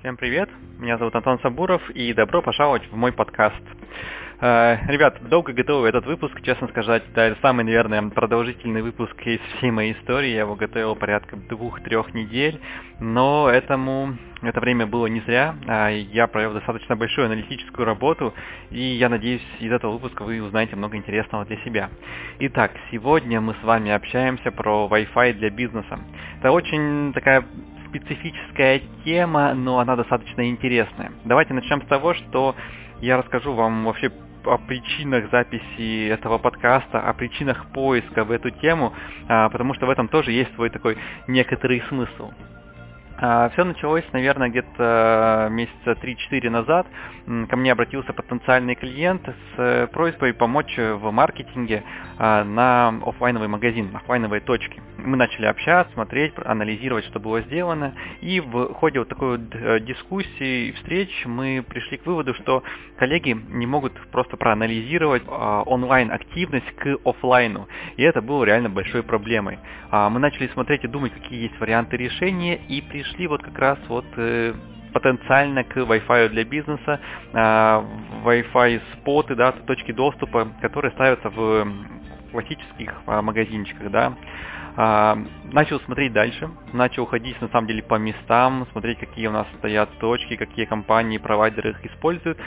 Всем привет, меня зовут Антон Сабуров и добро пожаловать в мой подкаст. Э, ребят, долго готовил этот выпуск, честно сказать, да, это самый, наверное, продолжительный выпуск из всей моей истории, я его готовил порядка двух-трех недель, но этому это время было не зря, а я провел достаточно большую аналитическую работу, и я надеюсь, из этого выпуска вы узнаете много интересного для себя. Итак, сегодня мы с вами общаемся про Wi-Fi для бизнеса. Это очень такая специфическая тема, но она достаточно интересная. Давайте начнем с того, что я расскажу вам вообще о причинах записи этого подкаста, о причинах поиска в эту тему, а, потому что в этом тоже есть свой такой некоторый смысл. А, Все началось, наверное, где-то месяца 3-4 назад. Ко мне обратился потенциальный клиент с э, просьбой помочь в маркетинге а, на офлайновый магазин, офлайновые точки. Мы начали общаться, смотреть, анализировать, что было сделано. И в ходе вот такой вот э, дискуссии, встреч мы пришли к выводу, что коллеги не могут просто проанализировать а, онлайн-активность к офлайну. И это было реально большой проблемой. Мы начали смотреть и думать, какие есть варианты решения, и пришли пришли вот как раз вот э, потенциально к Wi-Fi для бизнеса, э, Wi-Fi споты, да, точки доступа, которые ставятся в классических э, магазинчиках, да. А, начал смотреть дальше, начал ходить на самом деле по местам, смотреть, какие у нас стоят точки, какие компании, провайдеры их используют.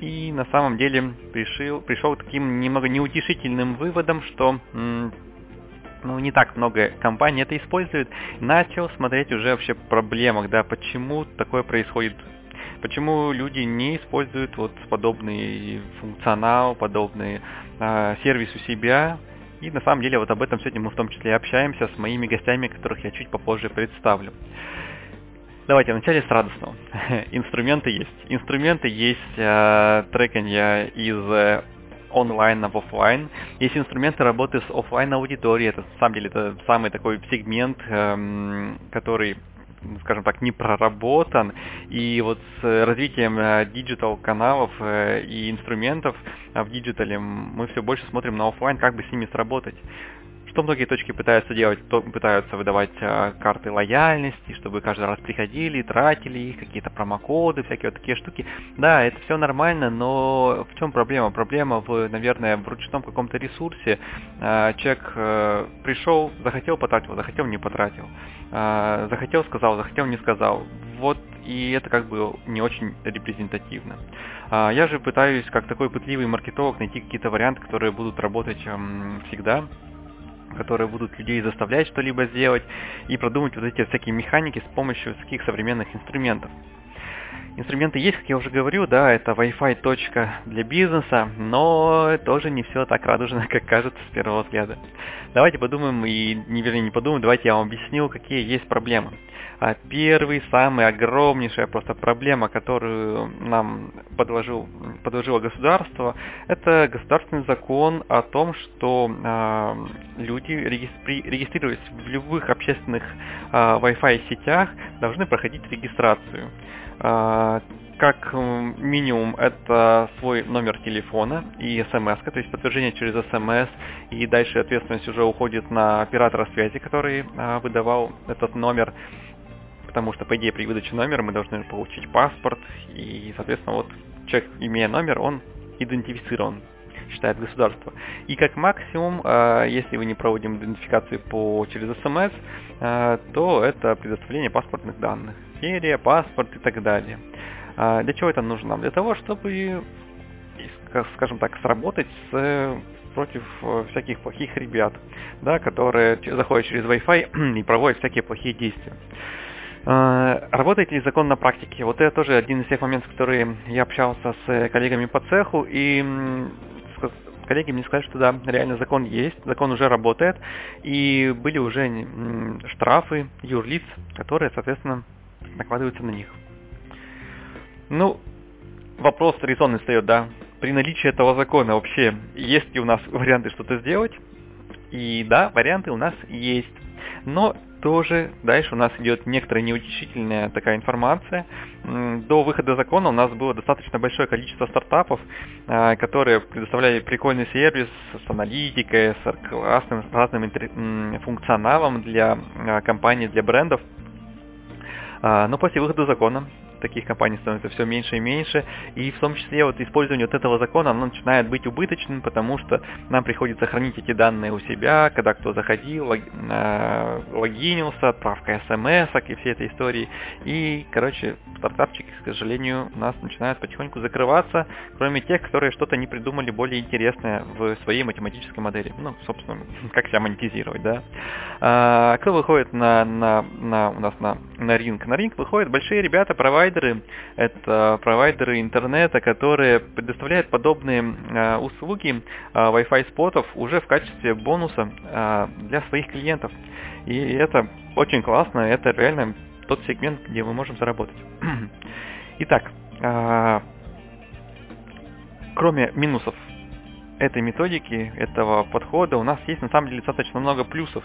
И на самом деле пришел, пришел к таким немного неутешительным выводом, что ну, не так много компаний это используют, начал смотреть уже вообще проблемах, да, почему такое происходит Почему люди не используют вот подобный функционал, подобный э, сервис у себя? И на самом деле вот об этом сегодня мы в том числе и общаемся с моими гостями, которых я чуть попозже представлю. Давайте вначале с радостного. Инструменты есть. Инструменты есть э, треканье из э, онлайн на офлайн. Есть инструменты работы с офлайн аудиторией. Это на самом деле это самый такой сегмент, эм, который скажем так, не проработан. И вот с развитием э, digital каналов э, и инструментов э, в digital'е мы все больше смотрим на офлайн, как бы с ними сработать. Что многие точки пытаются делать, то пытаются выдавать э, карты лояльности, чтобы каждый раз приходили, тратили их, какие-то промокоды, всякие вот такие штуки. Да, это все нормально, но в чем проблема? Проблема в, наверное, в ручном каком-то ресурсе. Э, человек э, пришел, захотел потратил, захотел не потратил. Э, захотел сказал, захотел не сказал. Вот и это как бы не очень репрезентативно. Э, я же пытаюсь, как такой пытливый маркетолог, найти какие-то варианты, которые будут работать э, всегда которые будут людей заставлять что-либо сделать, и продумать вот эти всякие механики с помощью таких современных инструментов. Инструменты есть, как я уже говорил, да, это Wi-Fi точка для бизнеса, но тоже не все так радужно, как кажется с первого взгляда. Давайте подумаем, и не вернее не подумаем, давайте я вам объясню, какие есть проблемы. А первый, самый огромнейшая просто проблема, которую нам подложил, подложило государство, это государственный закон о том, что э, люди, регистри, регистрируясь в любых общественных э, Wi-Fi сетях, должны проходить регистрацию. Э, как минимум это свой номер телефона и смс, то есть подтверждение через смс, и дальше ответственность уже уходит на оператора связи, который а, выдавал этот номер. Потому что, по идее, при выдаче номера мы должны получить паспорт, и, соответственно, вот человек, имея номер, он идентифицирован, считает государство. И как максимум, э, если вы не проводим идентификацию по, через СМС, э, то это предоставление паспортных данных. Серия, паспорт и так далее. Э, для чего это нужно? Для того, чтобы, скажем так, сработать с против всяких плохих ребят, да, которые заходят через Wi-Fi и проводят всякие плохие действия. Работает ли закон на практике? Вот это тоже один из тех моментов, которые я общался с коллегами по цеху, и коллеги мне сказали, что да, реально закон есть, закон уже работает, и были уже штрафы юрлиц, которые, соответственно, накладываются на них. Ну, вопрос резонный встает, да, при наличии этого закона вообще есть ли у нас варианты что-то сделать? И да, варианты у нас есть. Но тоже дальше у нас идет некоторая неутешительная такая информация. До выхода закона у нас было достаточно большое количество стартапов, а, которые предоставляли прикольный сервис с аналитикой, с классным, разным функционалом для а, компаний, для брендов. А, но после выхода закона таких компаний становится все меньше и меньше, и в том числе вот использование вот этого закона, оно начинает быть убыточным, потому что нам приходится хранить эти данные у себя, когда кто заходил, э, логинился, отправка смс и все этой истории. И, короче, стартапчики, к сожалению, у нас начинают потихоньку закрываться, кроме тех, которые что-то не придумали более интересное в своей математической модели. Ну, собственно, как себя монетизировать, да. А, кто выходит на, на, на, у нас на, на ринг? На ринг выходят большие ребята, провайдеры. Это провайдеры интернета, которые предоставляют подобные а, услуги а, Wi-Fi спотов уже в качестве бонуса а, для своих клиентов. И это очень классно, это реально тот сегмент, где мы можем заработать. Итак, кроме минусов этой методики, этого подхода у нас есть на самом деле достаточно много плюсов.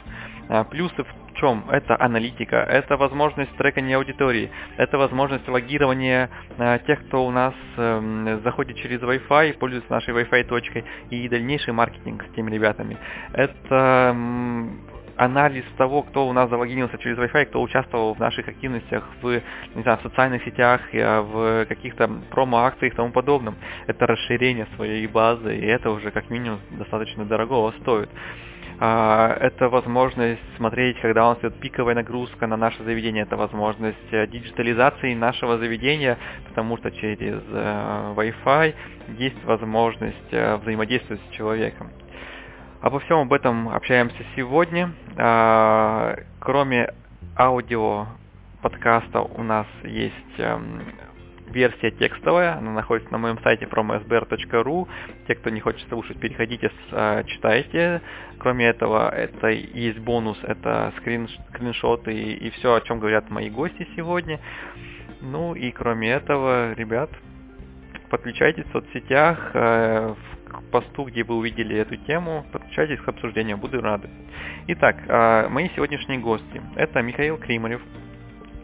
А, плюсы в чем? Это аналитика, это возможность трекания аудитории, это возможность логирования а, тех, кто у нас эм, заходит через Wi-Fi, пользуется нашей Wi-Fi точкой и дальнейший маркетинг с теми ребятами. Это анализ того, кто у нас залогинился через Wi-Fi, кто участвовал в наших активностях в, не знаю, в социальных сетях, э, в каких-то промо-акциях и тому подобном. Это расширение своей базы, и это уже как минимум достаточно дорогого стоит. А, это возможность смотреть, когда у нас идет пиковая нагрузка на наше заведение, это возможность э, диджитализации нашего заведения, потому что через э, Wi-Fi есть возможность взаимодействовать с человеком. Обо всем об этом общаемся сегодня. А, кроме аудио подкаста у нас есть эм, версия текстовая, она находится на моем сайте fromsbr.ru. Те, кто не хочет слушать, переходите, а, читайте. Кроме этого, это есть бонус, это скрин, скриншоты и, и все, о чем говорят мои гости сегодня. Ну и кроме этого, ребят, подключайтесь в соцсетях, э, посту, где вы увидели эту тему, подключайтесь к обсуждению, буду рады. Итак, э, мои сегодняшние гости. Это Михаил Кримарев,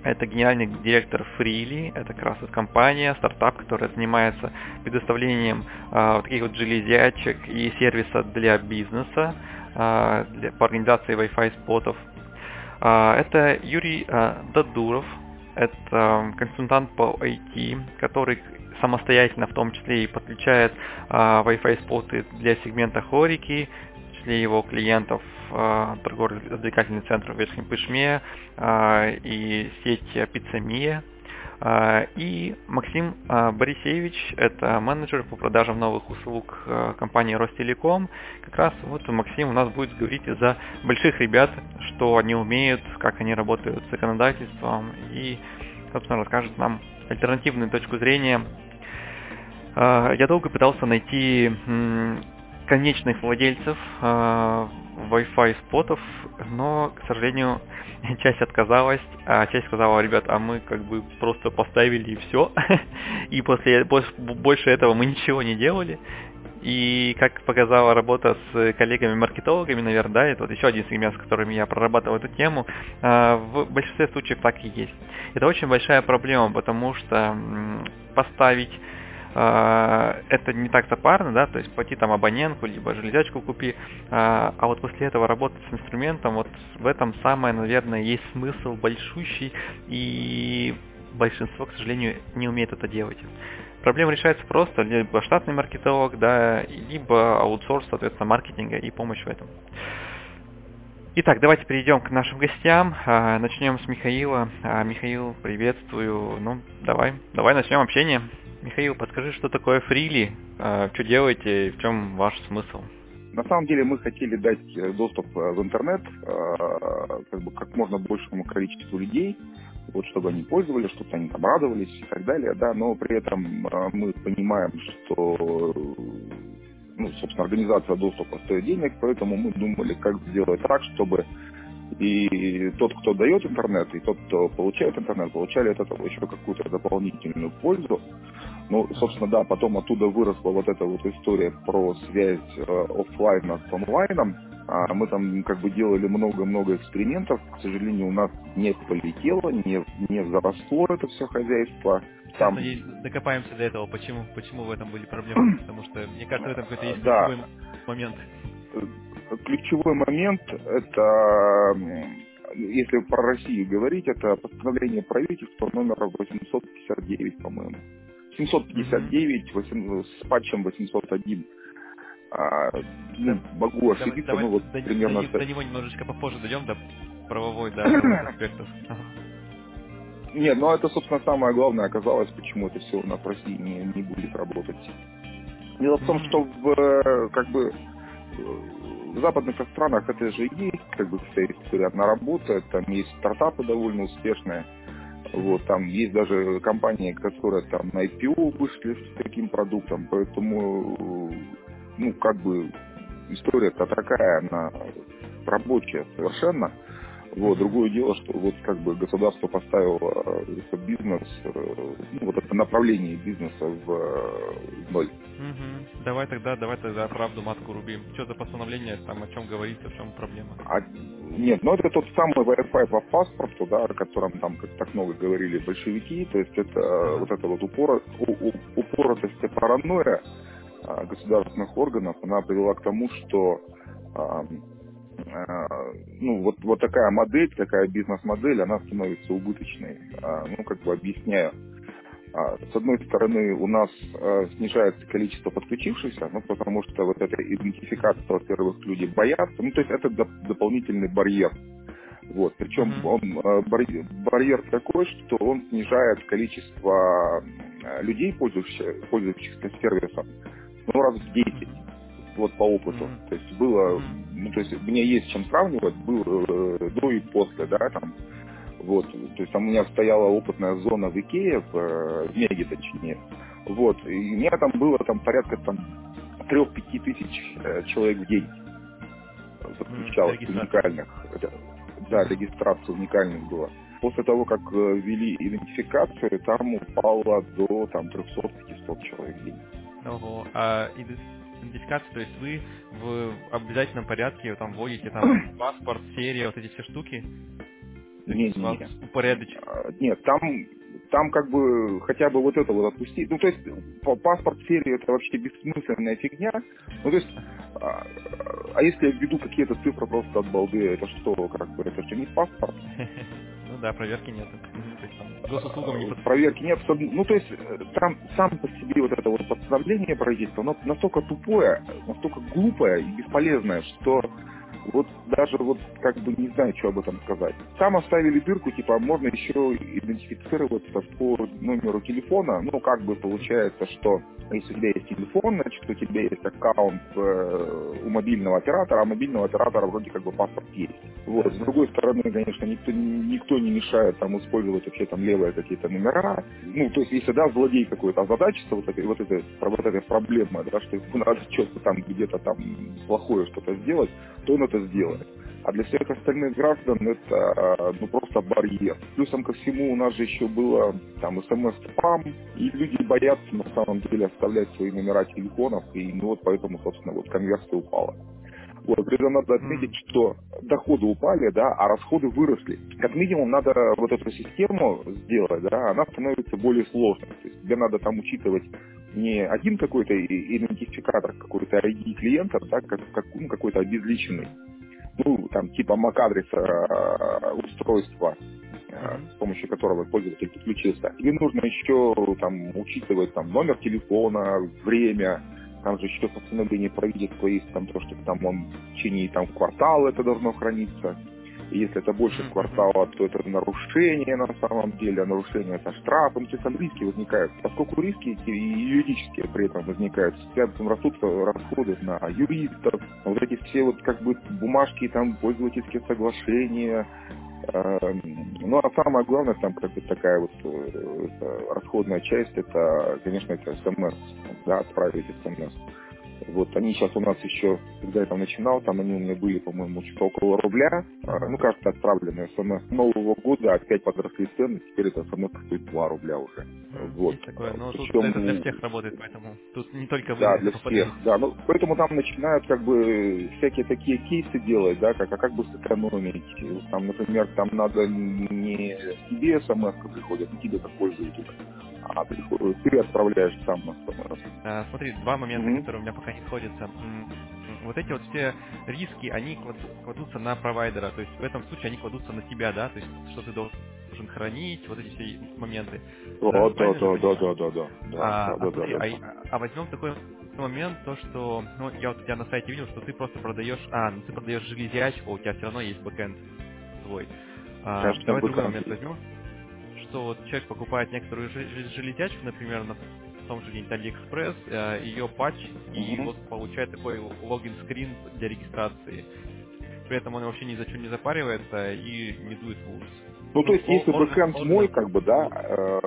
это генеральный директор Freely, это как раз компания, стартап, которая занимается предоставлением э, вот таких вот железячек и сервиса для бизнеса э, для, по организации Wi-Fi спотов. Это Юрий Дадуров, это консультант по IT, который самостоятельно в том числе и подключает а, Wi-Fi споты для сегмента Хорики, в числе его клиентов а, торгово-развлекательный центр в Верхнем Пышме а, и сеть Пиццемия. А, и Максим а, Борисевич, это менеджер по продажам новых услуг а, компании Ростелеком. Как раз вот Максим у нас будет говорить за больших ребят, что они умеют, как они работают с законодательством и, собственно, расскажет нам альтернативную точку зрения я долго пытался найти конечных владельцев а, Wi-Fi спотов, но, к сожалению, часть отказалась, а часть сказала, ребят, а мы как бы просто поставили и все, и после больше этого мы ничего не делали. И как показала работа с коллегами-маркетологами, наверное, да, это вот еще один сегмент, с которыми я прорабатывал эту тему, а, в большинстве случаев так и есть. Это очень большая проблема, потому что поставить а, это не так запарно, да, то есть плати там абонентку, либо железячку купи, а, а вот после этого работать с инструментом, вот в этом самое, наверное, есть смысл большущий, и большинство, к сожалению, не умеет это делать. Проблема решается просто, либо штатный маркетолог, да, либо аутсорс, соответственно, маркетинга и помощь в этом. Итак, давайте перейдем к нашим гостям. А, начнем с Михаила. Михаил, приветствую. Ну, давай, давай начнем общение. Михаил, подскажи, что такое фрили, а, что делаете, в чем ваш смысл? На самом деле мы хотели дать э, доступ э, в интернет а, как, бы, как можно большему количеству людей, вот, чтобы они пользовались, чтобы они там радовались и так далее, да, но при этом а, мы понимаем, что ну, собственно, организация доступа стоит денег, поэтому мы думали, как сделать так, чтобы и тот, кто дает интернет, и тот, кто получает интернет, получали от этого еще какую-то дополнительную пользу. Ну, собственно, да, потом оттуда выросла вот эта вот история про связь э, офлайна с онлайном. А мы там как бы делали много-много экспериментов. К сожалению, у нас не полетело, не, не заросло это все хозяйство. Там... Надеюсь, докопаемся до этого, почему, почему в этом были проблемы. Потому что, мне кажется, в этом какой-то есть да. момент ключевой момент – это если про Россию говорить, это постановление правительства номер 859, по-моему. 759 8, с патчем 801. А, ну, могу ошибиться, давай, ну вот до, примерно... До, до него немножечко попозже дойдем, до правовой, да, аспектов. Нет, ну это, собственно, самое главное. Оказалось, почему это все у нас в России не, не будет работать. Дело в том, что в, э, как бы, в западных странах это же есть, как бы, вся история, одна работа, там есть стартапы довольно успешные, вот, там есть даже компании, которые там на IPO вышли с таким продуктом, поэтому, ну, как бы, история-то такая, она рабочая совершенно. Вот, другое дело, что вот как бы государство поставило э, бизнес, э, ну, вот это направление бизнеса в, э, ноль. Угу. Давай тогда, давай тогда правду матку рубим. Что за постановление, там о чем говорится, в чем проблема? А, нет, ну это тот самый Wi-Fi по паспорту, да, о котором там как так много говорили большевики, то есть это ага. вот эта вот упор, упоротость и паранойя а, государственных органов, она привела к тому, что а, а, ну, вот, вот такая модель, такая бизнес-модель, она становится убыточной. А, ну, как бы объясняю. А, с одной стороны, у нас снижается количество подключившихся, ну, потому что вот эта идентификация, во-первых, люди боятся, ну, то есть это дополнительный барьер. Вот. Причем он, барьер, барьер такой, что он снижает количество людей, пользующихся, пользующихся сервисом, ну, раз в 10 вот по опыту. Mm-hmm. То есть было, ну, то есть мне есть чем сравнивать, было э, до и после, да, там, вот, то есть там у меня стояла опытная зона в Икее, в, э, в Меге точнее, вот, и у меня там было там порядка там трех-пяти тысяч э, человек в день подключалось mm, уникальных, это, да, регистрация уникальных была. После того, как э, ввели идентификацию, там упало до там 300-500 человек в день. Ого, а идентификации, то есть вы в обязательном порядке там вводите там паспорт, серия, вот эти все штуки? Нет, нет. А, нет, там, там как бы хотя бы вот это вот отпустить. Ну, то есть паспорт серии это вообще бессмысленная фигня. Ну, то есть, а, а если я введу какие-то цифры просто от балды, это что, как бы, это же не паспорт? Ну да, проверки нет госуслугам не Проверки нет. Ну, то есть, э, там сам по себе вот это вот постановление правительства, оно настолько тупое, настолько глупое и бесполезное, что вот даже вот как бы не знаю, что об этом сказать. Там оставили дырку, типа можно еще идентифицироваться по номеру телефона. Ну, как бы получается, что если у тебя есть телефон, значит, у тебя есть аккаунт э, у мобильного оператора, а мобильного оператора вроде как бы паспорт есть. Вот. С другой стороны, конечно, никто, никто не мешает там использовать вообще там левые какие-то номера. Ну, то есть, если, да, злодей какой-то озадачится вот этой, вот этой, вот этой проблемой, да, что надо что-то там где-то там плохое что-то сделать, то он это сделает. А для всех остальных граждан это ну, просто барьер. Плюсом ко всему у нас же еще было там смс-спам, и люди боятся на самом деле оставлять свои номера телефонов, и ну вот поэтому, собственно, вот конверсия упала. Вот, при этом надо отметить, что доходы упали, да, а расходы выросли. Как минимум надо вот эту систему сделать, да, она становится более сложной. То есть тебе надо там учитывать не один какой-то идентификатор, какой-то ID клиента, да, как, как ну, какой-то обезличенный, ну, там, типа MAC-адреса э, устройства, э, с помощью которого пользователь подключился. Тебе нужно еще там учитывать там номер телефона, время, там же еще постановление правительства есть, там то, что там он в течение там квартала это должно храниться. Если это больше квартала, то это нарушение на самом деле, а нарушение это штрафом, то есть там риски возникают. Поскольку риски и юридические при этом возникают, там растут расходы на юристов, вот эти все вот как бы бумажки, там пользовательские соглашения, эм, ну а самое главное, там как бы такая вот э, расходная часть, это, конечно, это смс, да, отправить смс. Вот они сейчас у нас еще, когда я там начинал, там они у меня были, по-моему, что-то около рубля. А, ну, кажется, отправленные смс Нового года опять подросли цены, теперь это смс стоит 2 рубля уже. Вот. Есть такое, но Причем, тут это для всех работает, поэтому тут не только вы. Да, для всех, да. Ну, поэтому там начинают как бы всякие такие кейсы делать, да, как, а как бы сэкономить. Там, например, там надо не тебе смс приходит, не тебе как пользователю, а ты, ты отправляешь сам на а, Смотри, два момента, mm-hmm. которые у меня пока не сходятся. вот эти вот все риски, они кладутся на провайдера, то есть в этом случае они кладутся на тебя, да, то есть что ты должен хранить, вот эти все моменты. О, да, да, да, да, да, да, да, а, да, а, да, а, а возьмем такой момент, то что, ну, я вот у тебя на сайте видел, что ты просто продаешь, а, ну ты продаешь железячку, у тебя все равно есть бэкэнд свой. А, давай другой момент возьмем, что вот человек покупает некоторую железячку, например, на том же где-нибудь AliExpress, э, ее патч, mm-hmm. и вот получает такой логин-скрин для регистрации. При этом он вообще ни за что не запаривается и не дует в ужас. Ну, то есть, если бэкэнд мой, как бы, да, э,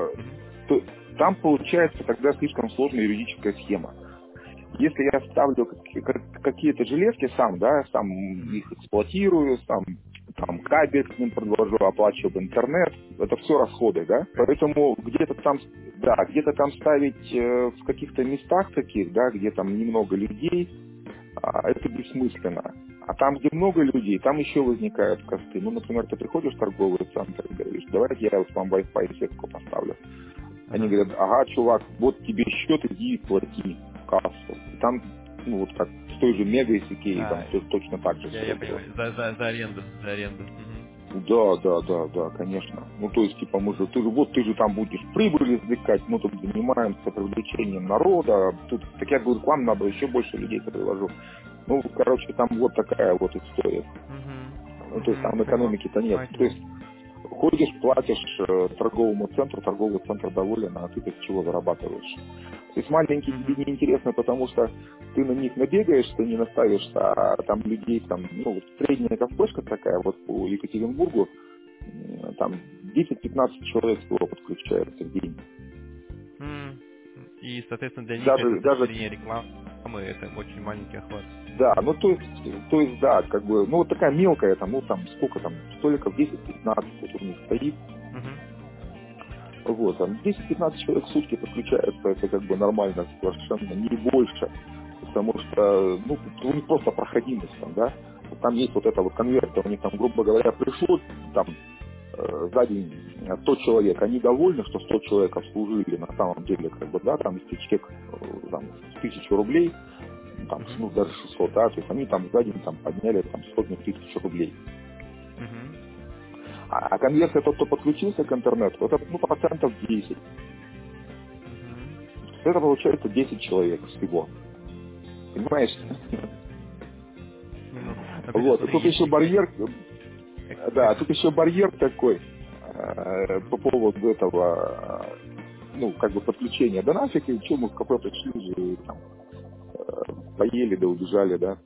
то там получается тогда слишком сложная юридическая схема. Если я ставлю какие-то железки сам, да, сам их эксплуатирую, сам там кабель к ним подвожу, оплачиваю интернет, это все расходы, да, поэтому где-то там, да, где-то там ставить э, в каких-то местах таких, да, где там немного людей, а, это бессмысленно. А там, где много людей, там еще возникают косты. Ну, например, ты приходишь в торговый центр и говоришь, давайте я вам Wi-Fi сетку поставлю. Они говорят, ага, чувак, вот тебе счет, иди и плати кассу. И там, ну, вот как той же Мега и а, там все точно так же. Я, я понимаю, за, за, за аренду, за аренду. Да, да, да, да, конечно. Ну, то есть, типа, мы же, ты же, вот ты же там будешь прибыль извлекать, мы тут занимаемся привлечением народа, тут, так я говорю, к вам надо еще больше людей привожу. Ну, короче, там вот такая вот история. Угу. Ну, то есть, там экономики-то нет. То есть, ходишь, платишь э, торговому центру, торговый центр доволен, а ты так чего зарабатываешь. То есть маленькие тебе не интересно, потому что ты на них набегаешься, не наставишься, а там людей, там, ну, вот средняя кафешка такая, вот по Екатеринбургу, там 10-15 человек всего подключается в день. И, соответственно, для них даже, это даже... рекламы, это очень маленький охват. Да, ну то есть, то есть, да, как бы, ну вот такая мелкая, там, ну там, сколько там, столиков 10-15 вот у них стоит. Угу. Вот, там 10-15 человек в сутки подключаются, это как бы нормально совершенно, не больше. Потому что, ну, у них просто проходимость там, да. Там есть вот это вот конвертер, у них там, грубо говоря, пришло там за день 100 человек, они довольны, что 100 человек обслужили на самом деле, как бы, да, там, если чек э, там, 1000 рублей, там, ну, даже 600, да, то есть они там за день там подняли там сотни тысяч рублей. А, а конверсия тот, кто подключился к интернету, это ну, процентов 10. Это получается 10 человек всего. Понимаешь? Ну, вот, тут еще барьер, да, тут еще барьер такой э, по поводу этого, э, ну, как бы подключения. Да нафиг, и что мы в кафе пришли там, поели, да убежали, да.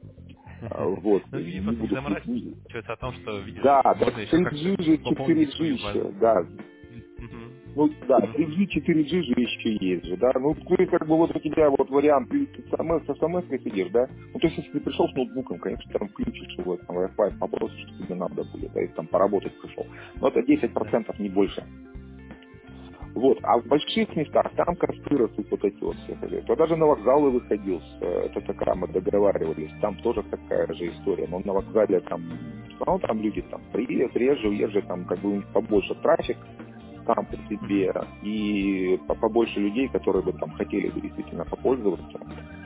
А, вот. Ну, не буду... заморачиваться о том, что видишь, Да, да, 3G же, 4G еще, да. Ну да, 3G, 4G же еще есть же, да. Ну, ты как бы вот у тебя вот вариант, ты, смс, с смс сидишь, да. Ну, то есть, если ты пришел с ноутбуком, конечно, там включишь его, там Wi-Fi попросишь, что тебе надо будет, да, если там поработать пришел. Но это 10% не больше. Вот. А в больших местах там косты растут вот эти вот все. Я даже на вокзалы выходил э, ТТК, мы договаривались, там тоже такая же история. Но на вокзале там, ну, там люди там приезжают, реже, уезжают, там как бы у них побольше трафик, там по себе, и побольше людей, которые бы там хотели бы действительно попользоваться.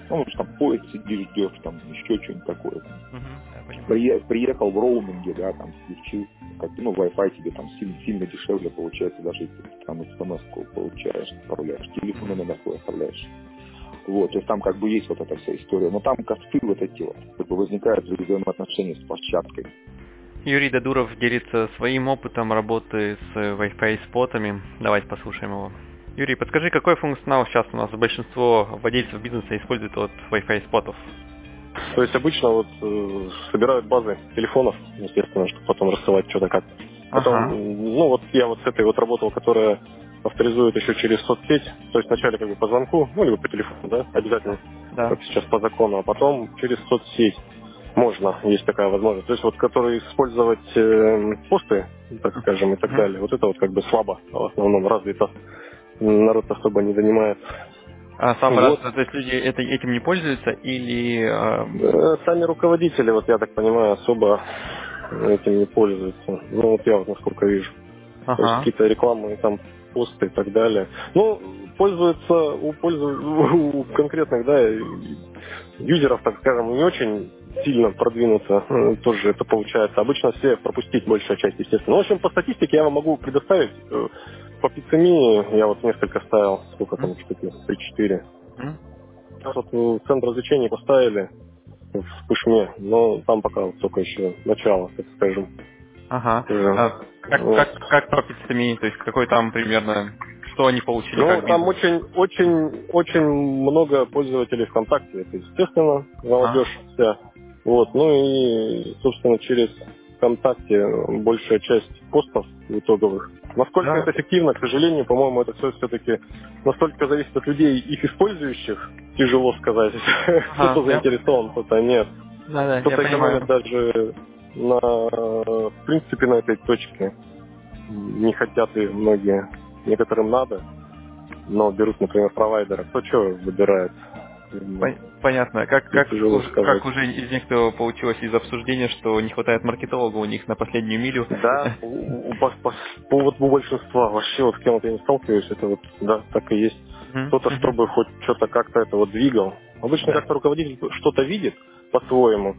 Ну, что там поезд сидишь, ждешь, там еще что-нибудь такое. Uh-huh, Приехал, приехал в роуминге, да, там включил, как, ну, Wi-Fi тебе там сильно, сильно дешевле получается, даже если ты там смс получаешь, отправляешь, телефон номер свой оставляешь. Вот, то есть там как бы есть вот эта вся история. Но там косты вот эти вот, как бы возникают взаимоотношения с площадкой. Юрий Дадуров делится своим опытом работы с Wi-Fi спотами. Давайте послушаем его. Юрий, подскажи, какой функционал сейчас у нас большинство владельцев бизнеса использует от Wi-Fi спотов? То есть обычно вот э, собирают базы телефонов, естественно, чтобы потом рассылать что-то как. Потом, ага. ну вот я вот с этой вот работал, которая авторизует еще через соцсеть, то есть вначале как бы по звонку, ну либо по телефону, да, обязательно, да. как сейчас по закону, а потом через соцсеть. Можно, есть такая возможность. То есть вот, которые использовать э, посты, так скажем, и так далее, вот это вот как бы слабо в основном развито. Народ особо не занимается. А сам вот. раз, то есть люди это, этим не пользуются или... Э... Сами руководители, вот я так понимаю, особо этим не пользуются. Ну вот я вот насколько вижу. Ага. То есть какие-то рекламы, там, посты и так далее. Ну, пользуются у, пользу, у конкретных, да, юзеров, так скажем, не очень сильно продвинуться, э, тоже это получается. Обычно все пропустить большая часть, естественно. Ну, в общем, по статистике я вам могу предоставить. Э, по пиццемии я вот несколько ставил, сколько там штуки, 3-4. Сейчас вот центр развлечений поставили в Пушме, но там пока только еще начало, так скажем. Ага. А, как, вот. как, как по пиццемии, то есть какой там примерно что они получили? Ну, там очень, очень, очень много пользователей ВКонтакте. Это, естественно, молодежь а. вся. Вот. Ну и, собственно, через ВКонтакте большая часть постов итоговых. Насколько да. это эффективно, к сожалению, по-моему, это все все-таки настолько зависит от людей, их использующих, тяжело сказать. Ага, кто-то заинтересован, кто-то нет. Да, да, кто-то экономит даже на, в принципе, на этой точке. Не хотят и многие некоторым надо, но берут, например, провайдера. Кто что выбирает? Понятно. Как, как, как уже из некоторого получилось из обсуждения, что не хватает маркетолога у них на последнюю милю. Да, у, по, по, по, вот у большинства вообще вот с кем я не сталкиваюсь, это вот, да, так и есть. Mm-hmm. Кто-то, чтобы хоть что-то как-то это вот двигал. Обычно да. как-то руководитель что-то видит по-своему,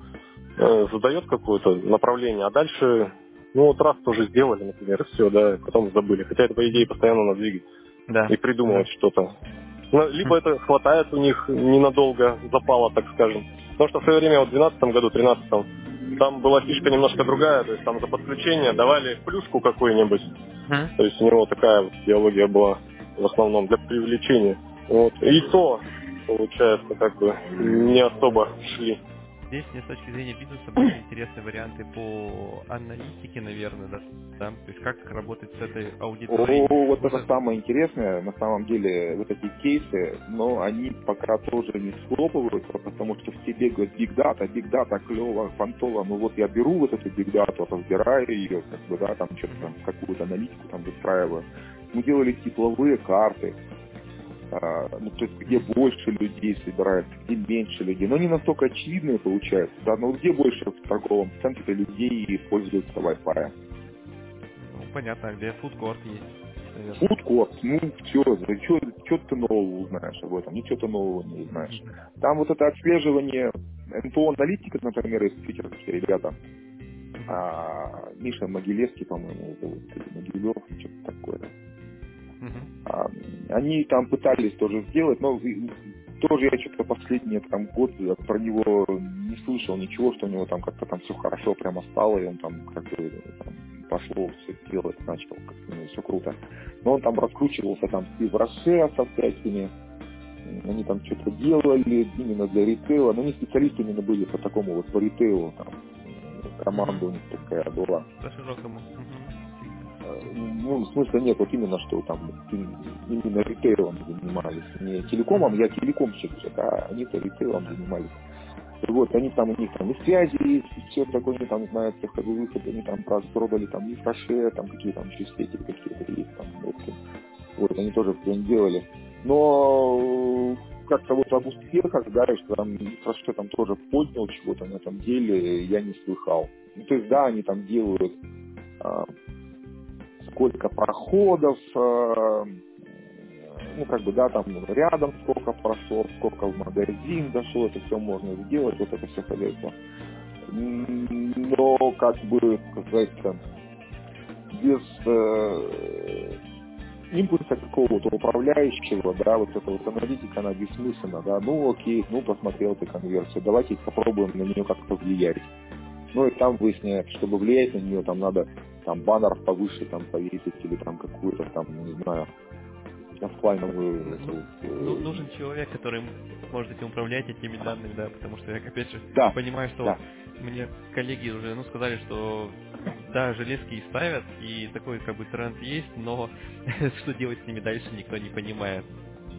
э, задает какое-то направление, а дальше ну вот раз тоже сделали, например, все, да, потом забыли. Хотя это, по идее, постоянно надо двигать. Да. И придумывать да. что-то. Ну, либо это хватает у них ненадолго запала, так скажем. Потому что в свое время, вот в 2012 году, 2013, там была фишка немножко другая, то есть там за подключение давали плюшку какую-нибудь. Mm. То есть у него такая вот идеология была в основном для привлечения. Вот. И то, получается, как бы не особо шли здесь мне с точки зрения бизнеса были интересные варианты по аналитике, наверное, да, да? то есть как работать с этой аудиторией. О, вот это самое интересное, на самом деле, вот эти кейсы, но они пока тоже не схлопываются, потому что все бегают big data, big data клево, фантово, ну вот я беру вот эту big data, разбираю ее, как бы, да, там что-то там, какую-то аналитику там выстраиваю. Мы делали тепловые карты, ну, то есть где больше людей собирается, где меньше людей. Но не настолько очевидные получается, да, но где больше в торговом центре людей пользуются Wi-Fi. Ну, понятно, а где фудкорт есть. Фудкорт, ну все, что, что ты нового узнаешь об этом? Ничего ты нового не узнаешь. Там вот это отслеживание НПО аналитика, например, из питерские ребята, а, Миша Могилевский, по-моему, зовут, Могилев, что-то такое. Они там пытались тоже сделать, но тоже я что-то последний там год про него не слышал ничего, что у него там как-то там все хорошо прямо стало, и он там как бы там, пошло все делать, начал, как-то ну, все круто. Но он там раскручивался там в Роше со всякими, они там что-то делали именно для ритейла, но они специалисты именно были по такому вот по ритейлу, там команда у них такая была. По широкому ну, смысла нет, вот именно, что там именно ритейлом занимались. Не телекомом, я телекомщик, а они-то ритейлом занимались. И вот они там, у них там и связи и все такое, они там знают ходы выходы, они там продали там и фраше, там какие там еще сети какие-то есть там. Вот, вот они тоже прям делали. Но как-то вот об успехах, да, что там фраше там тоже поднял чего-то на этом деле, я не слыхал. Ну, то есть, да, они там делают а, сколько проходов, э, ну, как бы, да, там рядом сколько прошло, сколько в магазин дошло, это все можно сделать, вот это все хозяйство. Но, как бы, как сказать-то, без э, импульса какого-то управляющего, да, вот эта вот аналитика, она бессмысленна, да, ну окей, ну посмотрел ты конверсию, давайте попробуем на нее как-то влиять. Ну и там выясняется, чтобы влиять на нее, там надо там баннер повыше там повесить или там какую-то там, не знаю, офлайновую. Ну, ну, нужен человек, который может этим управлять этими данными, да, потому что я опять же да. понимаю, что да. мне коллеги уже ну, сказали, что да, железки ставят, и такой как бы тренд есть, но что делать с ними дальше никто не понимает.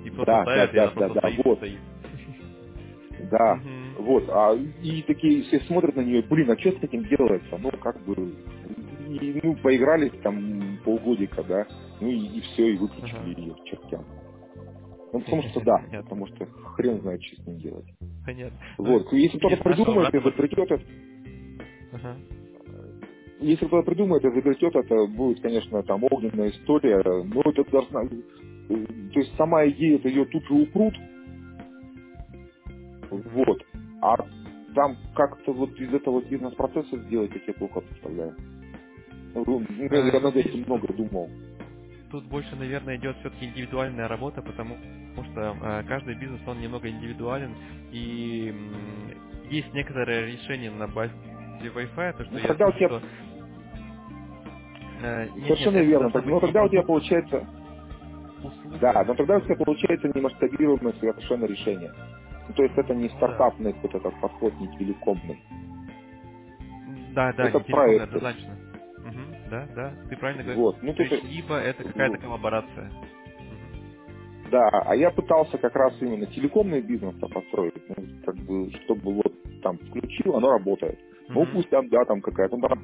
И просто да, ставят, да, и да, да, да, вот. стоит. Да, угу. вот, а и такие все смотрят на нее, блин, а что с этим делается? Ну, как бы, и, ну, поигрались там полгодика, да, ну и, и все, и выключили ага. ее к чертям. Ну, потому что да, Понятно. потому что хрен знает, что с ним делать. Понятно. Вот, ну, если кто-то придумает и запретет это, ага. если кто-то придумает и запретет, это будет, конечно, там огненная история, но это должна, то есть сама идея, это ее тут же упрут, вот. А там как-то вот из этого бизнес-процесса сделать, я тебе плохо представляю. Ну, я над этим много думал. Тут больше, наверное, идет все-таки индивидуальная работа, потому что э, каждый бизнес, он немного индивидуален, и есть некоторые решения на базе Wi-Fi, то, что ну, я тогда слышу, у тебя... что... Э, Совершенно нет, верно. Но тогда у тебя получается... Услуга. Да, но тогда у тебя получается немасштабируемое совершенно решение. Ну, то есть это не стартапный да. вот этот подход, не телекомный. Да, да, это не телекомный, однозначно. Да, да, ты правильно говоришь. Вот. Ну, то есть, либо это какая-то ну, коллаборация. Да, а я пытался как раз именно телекомный бизнес построить, ну, как бы, чтобы вот там включил, оно работает. Mm-hmm. Ну, пусть там, да, там какая-то, ну, там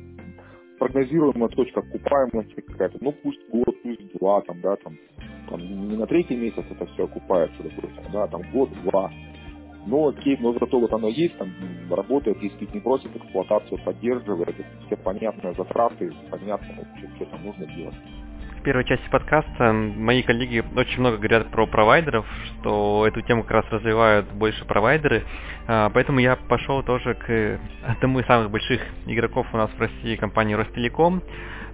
прогнозируемая точка окупаемости какая-то, ну, пусть год, пусть два, там, да, там, там не на третий месяц это все окупается, допустим, да, там год-два. Но окей, но зато вот оно есть, там работает, если не просит эксплуатацию, поддерживает, все понятные затраты, понятно, что, что там нужно делать первой части подкаста мои коллеги очень много говорят про провайдеров, что эту тему как раз развивают больше провайдеры. А, поэтому я пошел тоже к одному из самых больших игроков у нас в России, компании Ростелеком.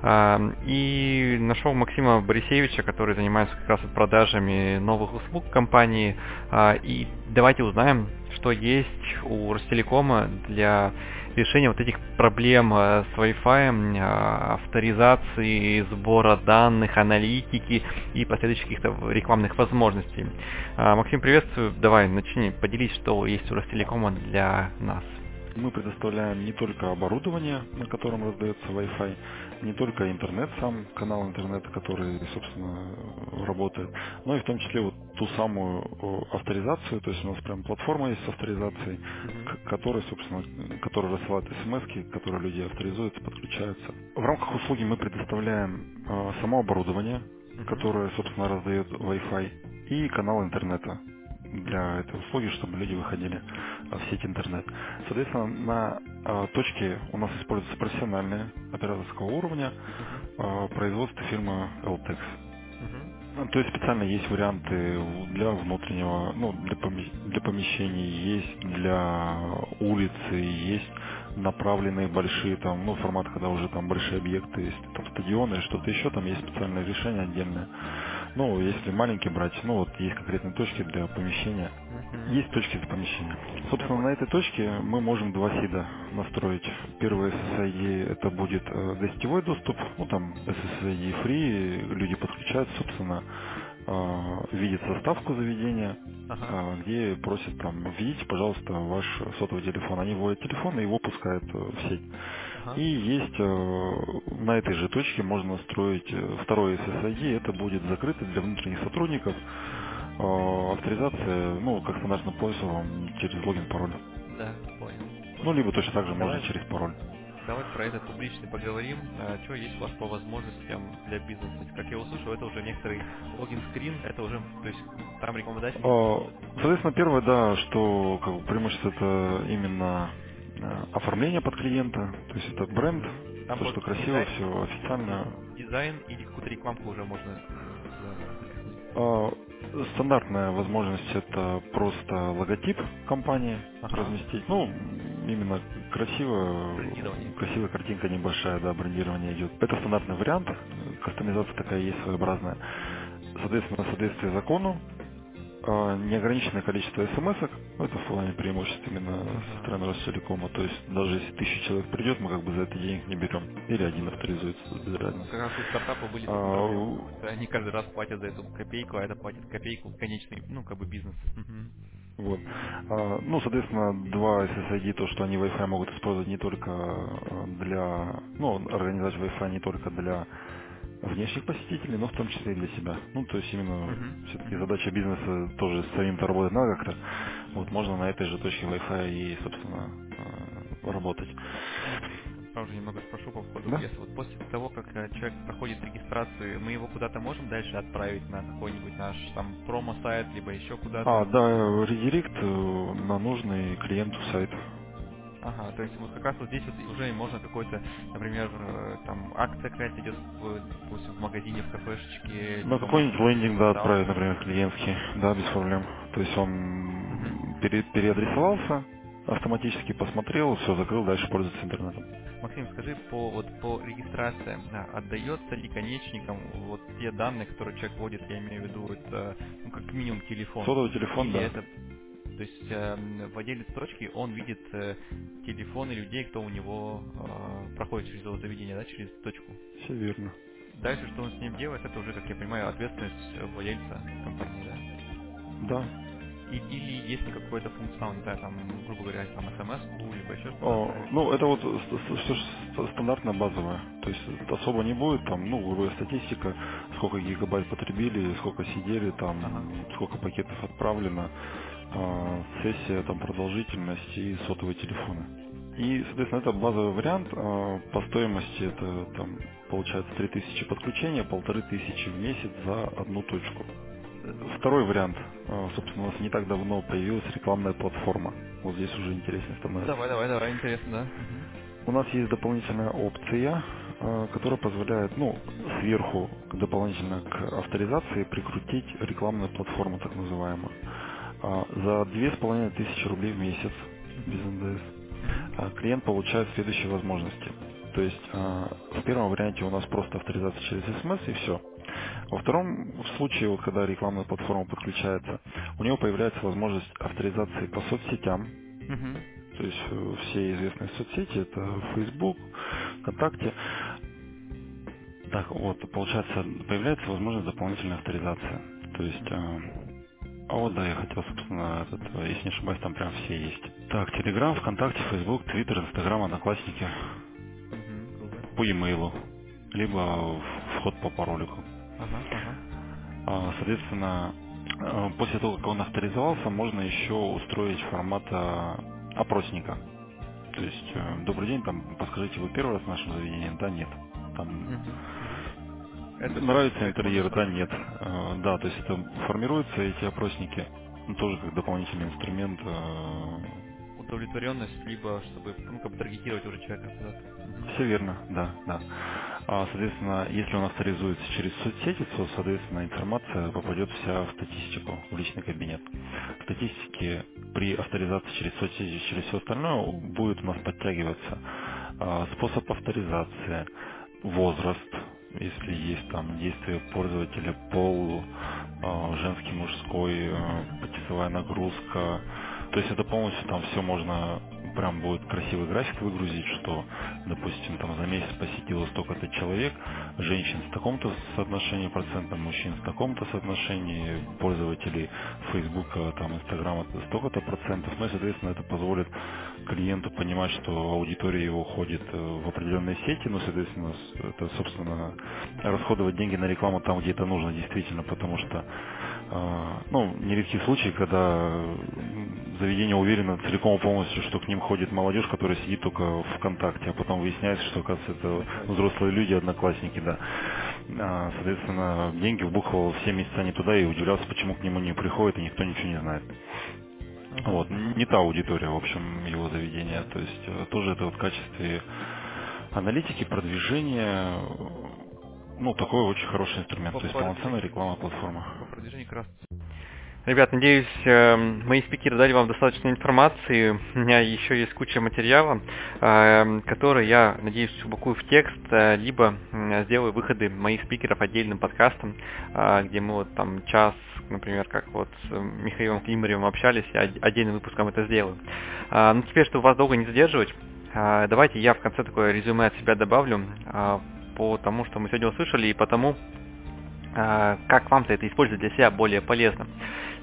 А, и нашел Максима Борисевича, который занимается как раз продажами новых услуг компании. А, и давайте узнаем, что есть у Ростелекома для решения вот этих проблем э, с Wi-Fi, э, авторизации, сбора данных, аналитики и последующих каких-то рекламных возможностей. Э, Максим, приветствую. Давай, начни, поделись, что есть у Ростелекома для нас. Мы предоставляем не только оборудование, на котором раздается Wi-Fi, не только интернет, сам канал интернета, который, собственно, работает, но и в том числе вот ту самую авторизацию, то есть у нас прям платформа есть с авторизацией, к которой, собственно, которая рассылает смс, которые люди авторизуются, подключаются. В рамках услуги мы предоставляем э, само оборудование, которое, собственно, раздает Wi-Fi, и канал интернета для этой услуги, чтобы люди выходили в сеть интернет. Соответственно, на э, точке у нас используются профессиональные операторского уровня э, производства фирмы LTEX. Uh-huh. То есть специально есть варианты для внутреннего, ну, для, помещ- для помещений, есть для улицы, есть направленные большие там, ну, формат, когда уже там большие объекты есть, там стадионы, что-то еще, там есть специальное решение отдельное. Ну, если маленький брать, ну вот есть конкретные точки для помещения. Uh-huh. Есть точки для помещения. Собственно, на этой точке мы можем два сида настроить. Первый SSID это будет э, гостевой доступ, ну там SSID free, люди подключаются, собственно, э, видят составку заведения, ага. где просят там, введите, пожалуйста, ваш сотовый телефон. Они вводят телефон и его пускают э, в сеть. И есть э, на этой же точке можно настроить э, второй SSID, это будет закрыто для внутренних сотрудников. Э, авторизация, ну, как стандартным пользователем через логин, пароль. Да, понял. Ну, либо точно так же Давай. можно через пароль. Давай про это публично поговорим. А, что есть у вас по возможностям для бизнеса? Как я услышал, это уже некоторый логин-скрин, это уже, то есть там рекомендации? Соответственно, первое, да, что как бы, преимущество это именно оформление под клиента, то есть это бренд, Там то, что красиво, дизайн, все официально. Дизайн или какую-то рекламку уже можно а, Стандартная возможность это просто логотип компании ага. разместить. Ну, именно красиво, красивая картинка небольшая, да, брендирование идет. Это стандартный вариант, кастомизация такая есть своеобразная. Соответственно, в соответствии закону неограниченное количество смс ну, это в плане преимуществ именно со стороны Ростелекома. То есть даже если тысяча человек придет, мы как бы за это денег не берем. Или один авторизуется, без разницы. Как раз у стартапа были а, Они каждый раз платят за эту копейку, а это платит копейку в конечный, ну, как бы бизнес. Вот. А, ну, соответственно, два SSID, то, что они Wi-Fi могут использовать не только для, ну, организовать Wi-Fi не только для внешних посетителей, но в том числе и для себя. Ну, то есть именно uh-huh. все-таки задача бизнеса тоже с самим-то работать надо как-то. Вот можно на этой же точке Wi-Fi и, собственно, э, работать. Правда, немного спрошу по входу да? Если вот после того, как э, человек проходит регистрацию, мы его куда-то можем дальше отправить на какой-нибудь наш там промо-сайт, либо еще куда-то? А, да, редирект э, на нужный клиенту сайт. Ага, то есть вот как раз вот здесь вот уже можно какой-то, например, э, там акция какая-то идет, в, допустим, в магазине, в кафешечке. Ну, какой-нибудь лендинг, да, отправить, например, клиентский, да, без проблем. То есть он пере, переадресовался, автоматически посмотрел, все закрыл, дальше пользуется интернетом. Максим, скажи по вот по регистрации, да, отдается ли конечникам вот те данные, которые человек вводит, я имею в виду, это ну, как минимум телефон. Сотовый телефон, Или да. Это, то есть э, владелец точки, он видит э, телефоны людей, кто у него э, проходит через его заведение, да, через точку. Все верно. Дальше, что он с ним делает, это уже, как я понимаю, ответственность владельца компании, да? Да. И, или есть ли какой-то функционал, не знаю, там, грубо говоря, там смс либо еще что-то? О, ну, это вот все стандартно базовое. То есть особо не будет, там, ну, грубая статистика, сколько гигабайт потребили, сколько сидели, там, ага. сколько пакетов отправлено, э, сессия, там, продолжительность и сотовые телефоны. И, соответственно, это базовый вариант. Э, по стоимости это, там, получается 3000 подключения, полторы тысячи в месяц за одну точку. Второй вариант. А, собственно, у нас не так давно появилась рекламная платформа. Вот здесь уже интереснее становится. Давай, давай, давай, интересно, да. У нас есть дополнительная опция, а, которая позволяет, ну, сверху дополнительно к авторизации прикрутить рекламную платформу, так называемую. А, за две с половиной тысячи рублей в месяц без НДС клиент получает следующие возможности. То есть в первом варианте у нас просто авторизация через смс и все. Во втором случае, вот когда рекламная платформа подключается, у него появляется возможность авторизации по соцсетям. Угу. То есть э, все известные соцсети, это Facebook, ВКонтакте. Так, вот, получается, появляется возможность дополнительной авторизации. То есть, а вот да, я хотел, собственно, этот, если не ошибаюсь, там прям все есть. Так, Telegram, ВКонтакте, Facebook, Twitter, Instagram, Одноклассники. Угу, по e-mail, либо вход по паролику. Ага, ага. Соответственно, э, после того, как он авторизовался, можно еще устроить формат опросника. То есть, э, добрый день, там, подскажите, вы первый раз в нашем заведении? Да, нет. Там, это нравится интерьер? Да, нет. Да, то есть это формируются эти опросники, ну, тоже как дополнительный инструмент удовлетворенность, либо чтобы ну, как бы таргетировать уже человека куда-то. Все верно, да, да. А, соответственно, если он авторизуется через соцсети, то, соответственно, информация попадет вся в статистику, в личный кабинет. В статистике при авторизации через соцсети, через все остальное будет у нас подтягиваться а, способ авторизации, возраст, если есть там действие пользователя, пол, а, женский, мужской, почасовая нагрузка, то есть это полностью там все можно, прям будет красивый график выгрузить, что, допустим, там за месяц посетило столько-то человек, женщин с таком-то соотношением процентом, мужчин с таком-то соотношении, пользователей Фейсбука, там, Инстаграма столько-то процентов. Ну и, соответственно, это позволит клиенту понимать, что аудитория его ходит э, в определенные сети, ну, соответственно, это, собственно, расходовать деньги на рекламу там, где это нужно действительно, потому что ну, нередки случаи, когда заведение уверено целиком и полностью, что к ним ходит молодежь, которая сидит только ВКонтакте, а потом выясняется, что, оказывается, это взрослые люди, одноклассники, да. А, соответственно, деньги вбухивал все месяца не туда и удивлялся, почему к нему не приходит, и никто ничего не знает. Вот, не та аудитория, в общем, его заведения. То есть э, тоже это вот в качестве аналитики, продвижения, ну, такой очень хороший инструмент, по то есть полноценная реклама платформа. По продвижению как раз. Ребят, надеюсь, эм, мои спикеры дали вам достаточно информации. У меня еще есть куча материала, эм, который я, надеюсь, упакую в текст, э, либо сделаю выходы моих спикеров отдельным подкастом, э, где мы вот там час, например, как вот с Михаилом Климаревым общались, я отдельным выпуском это сделаю. Э, ну, теперь, чтобы вас долго не задерживать, давайте я в конце такое резюме от себя добавлю по тому, что мы сегодня услышали, и по тому, а, как вам это использовать для себя более полезно.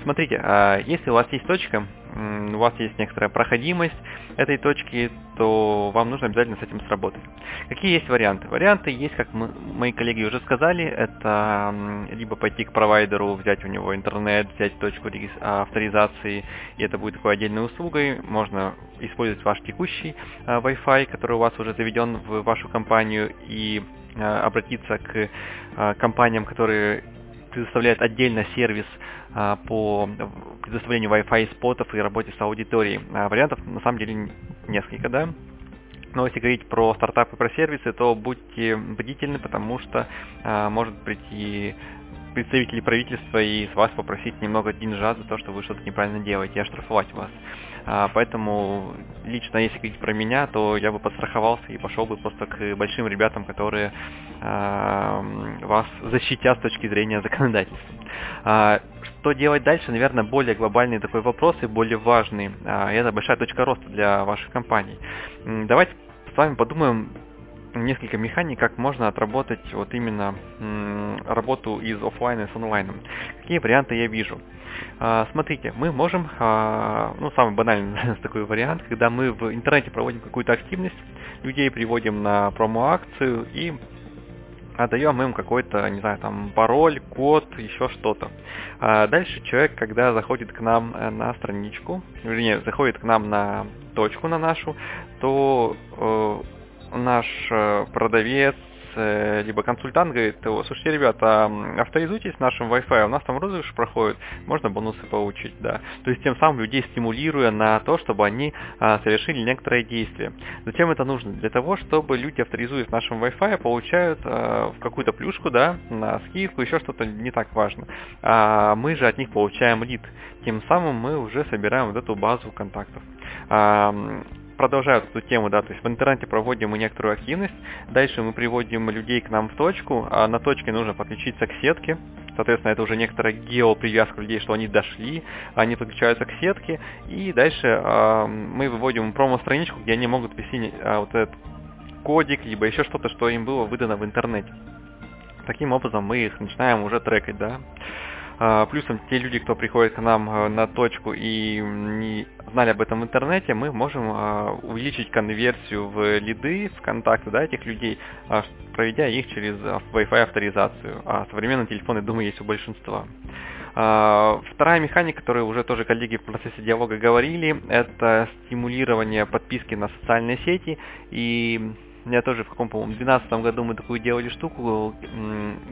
Смотрите, а, если у вас есть точка, у вас есть некоторая проходимость этой точки, то вам нужно обязательно с этим сработать. Какие есть варианты? Варианты есть, как мы, мои коллеги уже сказали, это либо пойти к провайдеру, взять у него интернет, взять точку авторизации, и это будет такой отдельной услугой. Можно использовать ваш текущий а, Wi-Fi, который у вас уже заведен в вашу компанию, и обратиться к э, компаниям, которые предоставляют отдельно сервис э, по предоставлению Wi-Fi спотов и работе с аудиторией. Вариантов на самом деле несколько, да. Но если говорить про стартапы, про сервисы, то будьте бдительны, потому что может прийти представителей правительства и с вас попросить немного деньжат за то, что вы что-то неправильно делаете, и оштрафовать вас. А, поэтому лично, если говорить про меня, то я бы подстраховался и пошел бы просто к большим ребятам, которые а, вас защитят с точки зрения законодательства. А, что делать дальше, наверное, более глобальный такой вопрос и более важный. Это большая точка роста для ваших компаний. Давайте с вами подумаем, несколько механик, как можно отработать вот именно работу из офлайна с онлайном. Какие варианты я вижу? А, смотрите, мы можем, а, ну самый банальный такой вариант, когда мы в интернете проводим какую-то активность, людей приводим на промо-акцию и отдаем им какой-то, не знаю, там пароль, код, еще что-то. А дальше человек, когда заходит к нам э, на страничку, вернее, заходит к нам на точку на нашу, то э, наш э, продавец, либо консультант говорит, слушайте, ребята, авторизуйтесь нашим Wi-Fi, у нас там розыгрыш проходит, можно бонусы получить, да. То есть тем самым людей стимулируя на то, чтобы они а, совершили некоторые действия. Зачем это нужно? Для того, чтобы люди, авторизуясь нашим Wi-Fi, получают а, какую-то плюшку, да, на скидку, еще что-то не так важно. А мы же от них получаем лид. Тем самым мы уже собираем вот эту базу контактов. А, продолжают эту тему, да, то есть в интернете проводим мы некоторую активность, дальше мы приводим людей к нам в точку, а на точке нужно подключиться к сетке, соответственно, это уже некоторая геопривязка людей, что они дошли, они подключаются к сетке, и дальше э, мы выводим промо-страничку, где они могут ввести э, вот этот кодик, либо еще что-то, что им было выдано в интернете. Таким образом мы их начинаем уже трекать, да. А, плюсом те люди, кто приходит к нам э, на точку и не знали об этом в интернете, мы можем а, увеличить конверсию в лиды, в контакты да, этих людей, а, проведя их через Wi-Fi авторизацию. А современные телефоны, думаю, есть у большинства. Вторая механика, которую уже тоже коллеги в процессе диалога говорили, это стимулирование подписки на социальные сети и у меня тоже в каком, по-моему, 2012 году мы такую делали штуку,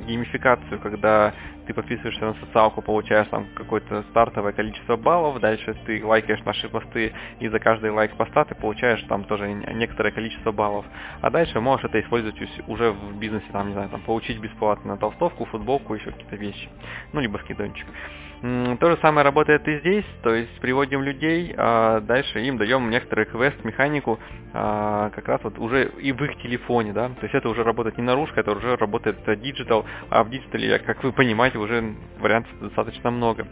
геймификацию, когда ты подписываешься на социалку, получаешь там какое-то стартовое количество баллов, дальше ты лайкаешь наши посты, и за каждый лайк поста ты получаешь там тоже некоторое количество баллов. А дальше можешь это использовать уже в бизнесе, там, не знаю, там, получить бесплатно толстовку, футболку, еще какие-то вещи. Ну, либо скидончик. То же самое работает и здесь, то есть приводим людей, а дальше им даем некоторый квест, механику, а, как раз вот уже и в их телефоне, да, то есть это уже работает не наружка, это уже работает digital, а в digital'е, как вы понимаете, уже вариантов достаточно много.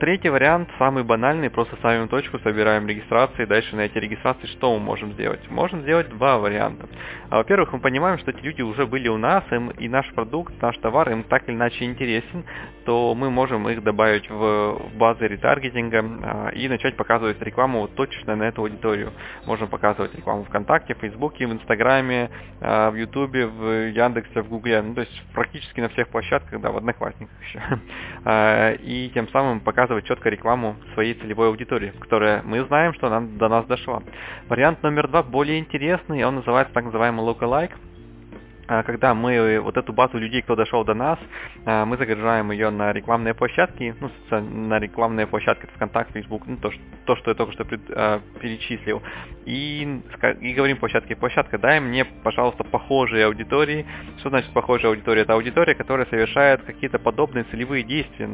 Третий вариант, самый банальный, просто ставим точку, собираем регистрации, дальше на эти регистрации что мы можем сделать? Можем сделать два варианта. А, во-первых, мы понимаем, что эти люди уже были у нас, им, и наш продукт, наш товар им так или иначе интересен, то мы можем их добавить в, базы ретаргетинга а, и начать показывать рекламу вот точно на эту аудиторию. Можем показывать рекламу ВКонтакте, в Фейсбуке, в Инстаграме, а, в Ютубе, в Яндексе, в Гугле, ну то есть практически на всех площадках, да, в Одноклассниках еще. И тем самым показывать показывать четко рекламу своей целевой аудитории, которая мы знаем, что она до нас дошла. Вариант номер два более интересный, он называется так называемый lookalike. А, когда мы вот эту базу людей, кто дошел до нас, а, мы загружаем ее на рекламные площадки, ну, на рекламные площадки ВКонтакте, Facebook, ну, то, что, то, что я только что пред, а, перечислил. И, и говорим площадке, площадка, дай мне, пожалуйста, похожие аудитории. Что значит похожая аудитория? Это аудитория, которая совершает какие-то подобные целевые действия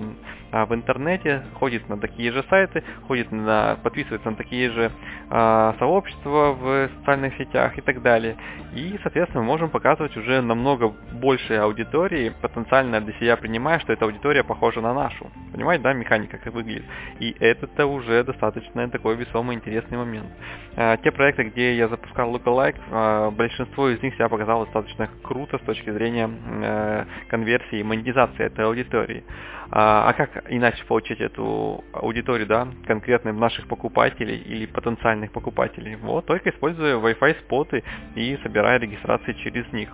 в интернете, ходит на такие же сайты, ходит на, подписывается на такие же сообщества в социальных сетях и так далее. И, соответственно, мы можем показывать уже намного большей аудитории, потенциально для себя принимая, что эта аудитория похожа на нашу. Понимаете, да, механика как выглядит. И это уже достаточно такой весомый интересный момент. А, те проекты, где я запускал Lookalike, а, большинство из них себя показало достаточно круто с точки зрения э, конверсии и монетизации этой аудитории. А, а как иначе получить эту аудиторию, да, конкретно наших покупателей или потенциальных покупателей? Вот, только используя Wi-Fi споты и собирая регистрации через них.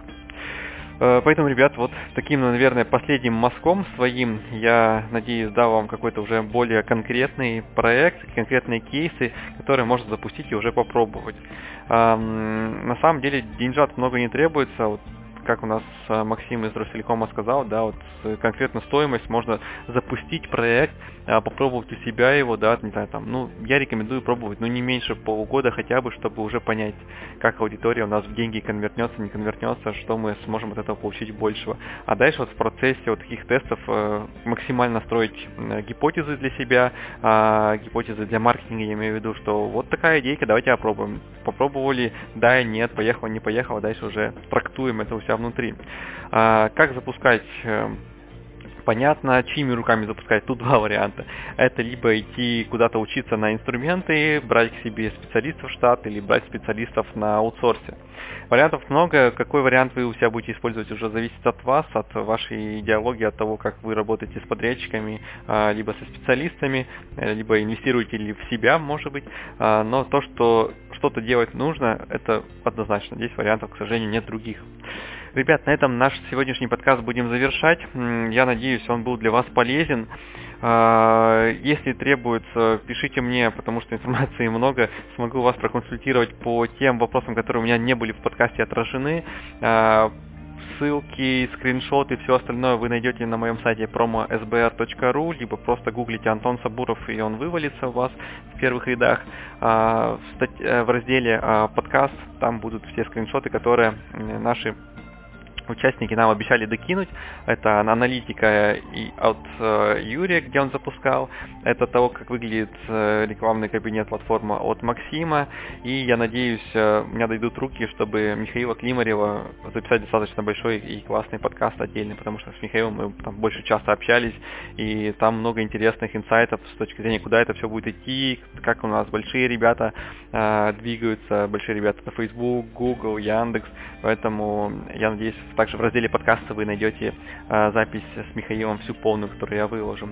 Э, поэтому, ребят, вот таким, наверное, последним мазком своим я надеюсь дал вам какой-то уже более конкретный проект, конкретные кейсы, которые можно запустить и уже попробовать. На самом деле деньжат много не требуется. Как у нас э, Максим из Ростелекома сказал, да, вот конкретно стоимость, можно запустить проект, а, попробовать у себя его, да, не знаю, там, ну, я рекомендую пробовать, ну, не меньше полугода хотя бы, чтобы уже понять, как аудитория у нас в деньги конвертнется, не конвертнется, что мы сможем от этого получить большего. А дальше вот в процессе вот таких тестов э, максимально строить э, гипотезы для себя, э, гипотезы для маркетинга, я имею в виду, что вот такая идейка, давайте опробуем. Попробовали, да, нет, поехал, не поехал, а дальше уже трактуем это у себя внутри. А, как запускать э, понятно, чьими руками запускать. Тут два варианта. Это либо идти куда-то учиться на инструменты, брать к себе специалистов в штат, или брать специалистов на аутсорсе. Вариантов много. Какой вариант вы у себя будете использовать, уже зависит от вас, от вашей идеологии, от того, как вы работаете с подрядчиками, а, либо со специалистами, э, либо инвестируете ли в себя, может быть. А, но то, что что-то делать нужно, это однозначно. Здесь вариантов, к сожалению, нет других. Ребят, на этом наш сегодняшний подкаст будем завершать. Я надеюсь, он был для вас полезен. А, если требуется, пишите мне, потому что информации много. Смогу вас проконсультировать по тем вопросам, которые у меня не были в подкасте отражены. А, ссылки, скриншоты, все остальное вы найдете на моем сайте promo.sbr.ru, либо просто гуглите Антон Сабуров, и он вывалится у вас в первых рядах. А. Э, в разделе подкаст там будут все скриншоты, которые наши участники нам обещали докинуть. Это аналитика от э, Юрия, где он запускал. Это того, как выглядит э, рекламный кабинет платформа от Максима. И я надеюсь, э, у меня дойдут руки, чтобы Михаила Климарева записать достаточно большой и классный подкаст отдельный, потому что с Михаилом мы там больше часто общались, и там много интересных инсайтов с точки зрения, куда это все будет идти, как у нас большие ребята э, двигаются, большие ребята это Facebook, Google, Яндекс. Поэтому я надеюсь, также в разделе подкаста вы найдете э, запись с Михаилом всю полную, которую я выложу.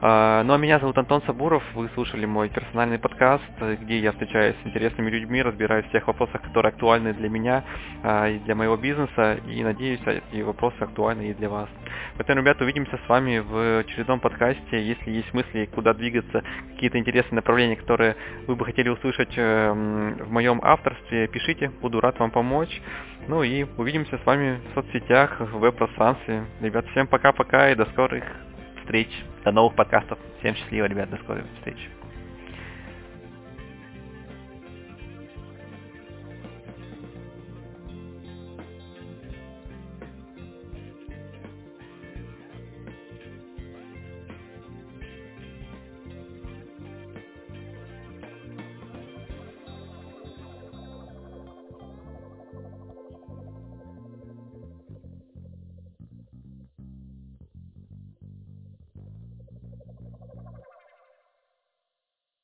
Э, ну а меня зовут Антон Сабуров, вы слушали мой персональный подкаст, где я встречаюсь с интересными людьми, разбираюсь в тех вопросах, которые актуальны для меня э, и для моего бизнеса, и надеюсь, эти вопросы актуальны и для вас. Поэтому, ребята, увидимся с вами в очередном подкасте. Если есть мысли, куда двигаться, какие-то интересные направления, которые вы бы хотели услышать э, в моем авторстве, пишите, буду рад вам помочь. Ну и увидимся с вами в соцсетях, в веб-пространстве. Ребят, всем пока-пока и до скорых встреч, до новых подкастов. Всем счастливо, ребят, до скорых встреч.